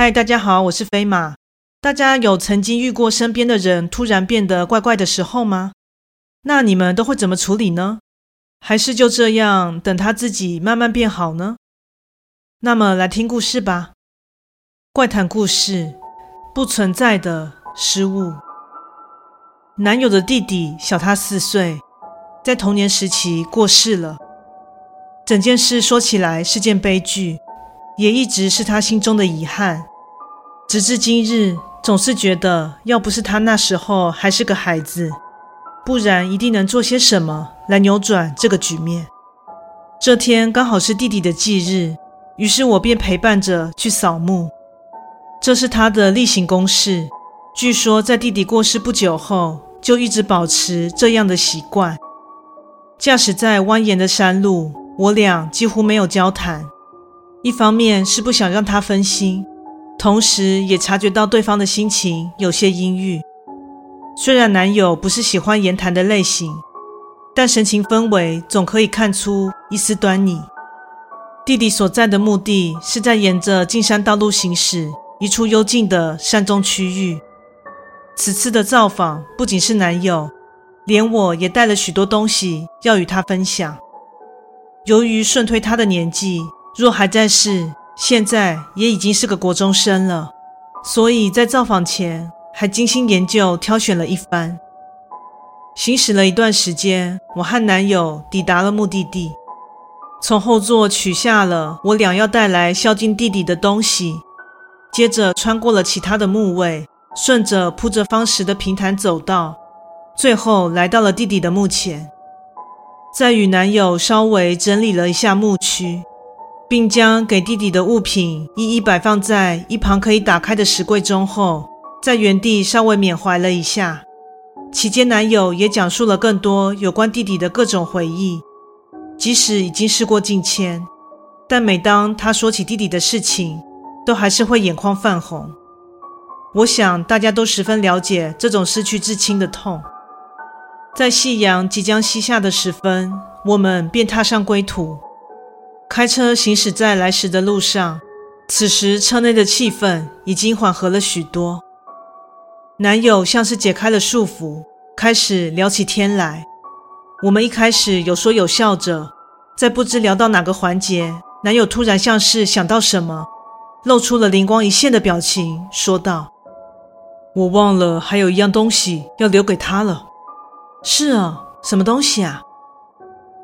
嗨，大家好，我是飞马。大家有曾经遇过身边的人突然变得怪怪的时候吗？那你们都会怎么处理呢？还是就这样等他自己慢慢变好呢？那么来听故事吧。怪谈故事：不存在的失误。男友的弟弟小他四岁，在童年时期过世了。整件事说起来是件悲剧，也一直是他心中的遗憾。直至今日，总是觉得要不是他那时候还是个孩子，不然一定能做些什么来扭转这个局面。这天刚好是弟弟的忌日，于是我便陪伴着去扫墓。这是他的例行公事。据说在弟弟过世不久后，就一直保持这样的习惯。驾驶在蜿蜒的山路，我俩几乎没有交谈。一方面是不想让他分心，同时也察觉到对方的心情有些阴郁。虽然男友不是喜欢言谈的类型，但神情氛围总可以看出一丝端倪。弟弟所在的墓地是在沿着进山道路行驶，一处幽静的山中区域。此次的造访不仅是男友，连我也带了许多东西要与他分享。由于顺推他的年纪，若还在世，现在也已经是个国中生了，所以在造访前还精心研究挑选了一番。行驶了一段时间，我和男友抵达了目的地，从后座取下了我俩要带来孝敬弟弟的东西，接着穿过了其他的墓位。顺着铺着方石的平坦走道，最后来到了弟弟的墓前。在与男友稍微整理了一下墓区，并将给弟弟的物品一一摆放在一旁可以打开的石柜中后，在原地稍微缅怀了一下。期间，男友也讲述了更多有关弟弟的各种回忆。即使已经事过境迁，但每当他说起弟弟的事情，都还是会眼眶泛红。我想大家都十分了解这种失去至亲的痛。在夕阳即将西下的时分，我们便踏上归途，开车行驶在来时的路上。此时车内的气氛已经缓和了许多。男友像是解开了束缚，开始聊起天来。我们一开始有说有笑着，在不知聊到哪个环节，男友突然像是想到什么，露出了灵光一现的表情，说道。我忘了还有一样东西要留给他了。是啊，什么东西啊？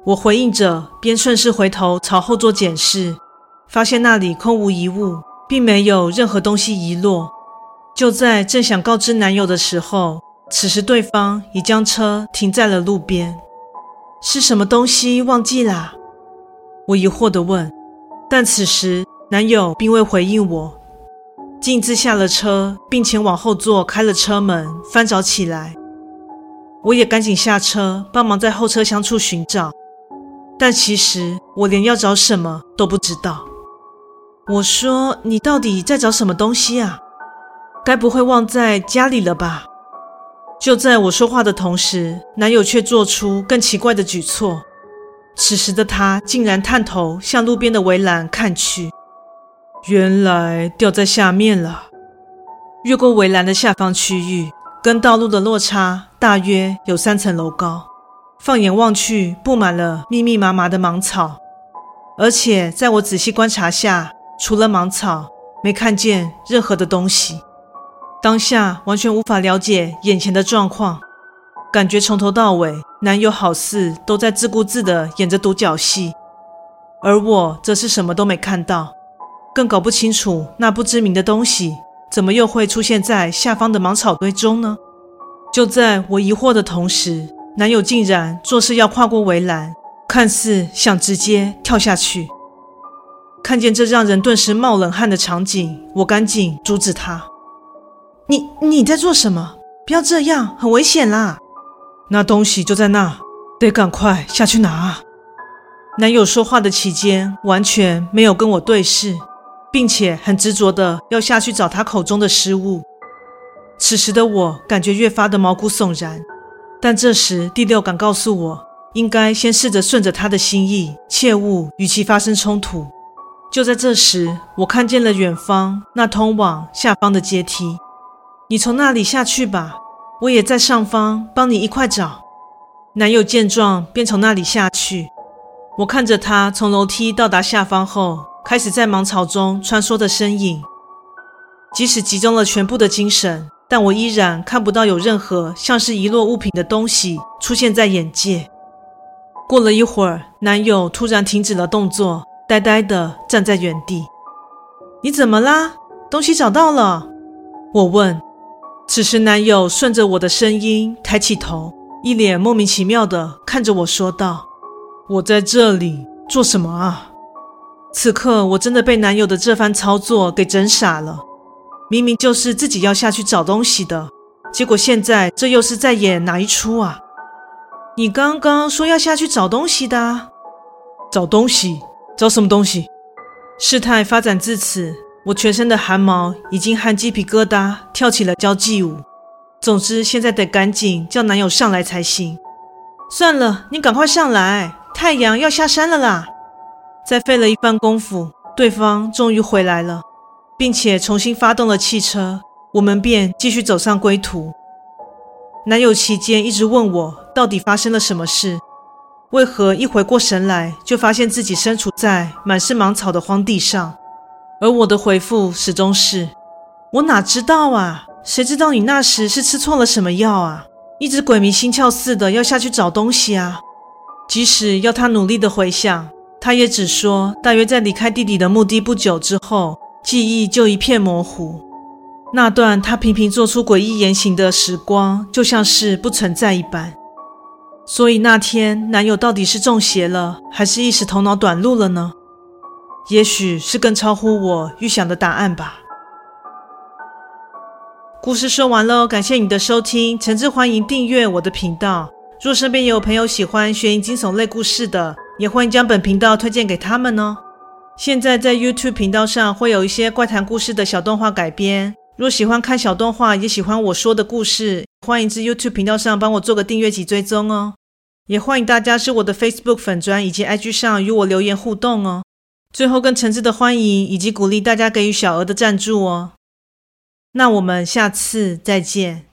我回应着，边顺势回头朝后座检视，发现那里空无一物，并没有任何东西遗落。就在正想告知男友的时候，此时对方已将车停在了路边。是什么东西忘记啦？我疑惑地问。但此时男友并未回应我。径自下了车，并前往后座开了车门，翻找起来。我也赶紧下车，帮忙在后车厢处寻找。但其实我连要找什么都不知道。我说：“你到底在找什么东西啊？该不会忘在家里了吧？”就在我说话的同时，男友却做出更奇怪的举措。此时的他竟然探头向路边的围栏看去。原来掉在下面了。越过围栏的下方区域，跟道路的落差大约有三层楼高。放眼望去，布满了密密麻麻的芒草。而且在我仔细观察下，除了芒草，没看见任何的东西。当下完全无法了解眼前的状况，感觉从头到尾，男友好似都在自顾自地演着独角戏，而我则是什么都没看到。更搞不清楚那不知名的东西怎么又会出现在下方的芒草堆中呢？就在我疑惑的同时，男友竟然做事要跨过围栏，看似想直接跳下去。看见这让人顿时冒冷汗的场景，我赶紧阻止他：“你你在做什么？不要这样，很危险啦！那东西就在那，得赶快下去拿。”男友说话的期间完全没有跟我对视。并且很执着的要下去找他口中的失物。此时的我感觉越发的毛骨悚然，但这时第六感告诉我，应该先试着顺着他的心意，切勿与其发生冲突。就在这时，我看见了远方那通往下方的阶梯。你从那里下去吧，我也在上方帮你一块找。男友见状，便从那里下去。我看着他从楼梯到达下方后，开始在芒草中穿梭的身影。即使集中了全部的精神，但我依然看不到有任何像是遗落物品的东西出现在眼界。过了一会儿，男友突然停止了动作。呆呆地站在原地，你怎么啦？东西找到了？我问。此时，男友顺着我的声音抬起头，一脸莫名其妙地看着我说道：“我在这里做什么啊？”此刻，我真的被男友的这番操作给整傻了。明明就是自己要下去找东西的，结果现在这又是在演哪一出啊？你刚刚说要下去找东西的，找东西。找什么东西？事态发展至此，我全身的汗毛已经和鸡皮疙瘩跳起了交际舞。总之，现在得赶紧叫男友上来才行。算了，你赶快上来，太阳要下山了啦！再费了一番功夫，对方终于回来了，并且重新发动了汽车，我们便继续走上归途。男友期间一直问我到底发生了什么事。为何一回过神来，就发现自己身处在满是芒草的荒地上？而我的回复始终是：我哪知道啊？谁知道你那时是吃错了什么药啊？一直鬼迷心窍似的要下去找东西啊！即使要他努力的回想，他也只说大约在离开弟弟的墓地不久之后，记忆就一片模糊。那段他频频做出诡异言行的时光，就像是不存在一般。所以那天，男友到底是中邪了，还是一时头脑短路了呢？也许是更超乎我预想的答案吧。故事说完喽，感谢你的收听，诚挚欢迎订阅我的频道。若身边有朋友喜欢悬疑惊悚类故事的，也欢迎将本频道推荐给他们哦。现在在 YouTube 频道上会有一些怪谈故事的小动画改编，若喜欢看小动画，也喜欢我说的故事。欢迎至 YouTube 频道上帮我做个订阅及追踪哦，也欢迎大家至我的 Facebook 粉专以及 IG 上与我留言互动哦。最后更诚挚的欢迎以及鼓励大家给予小额的赞助哦。那我们下次再见。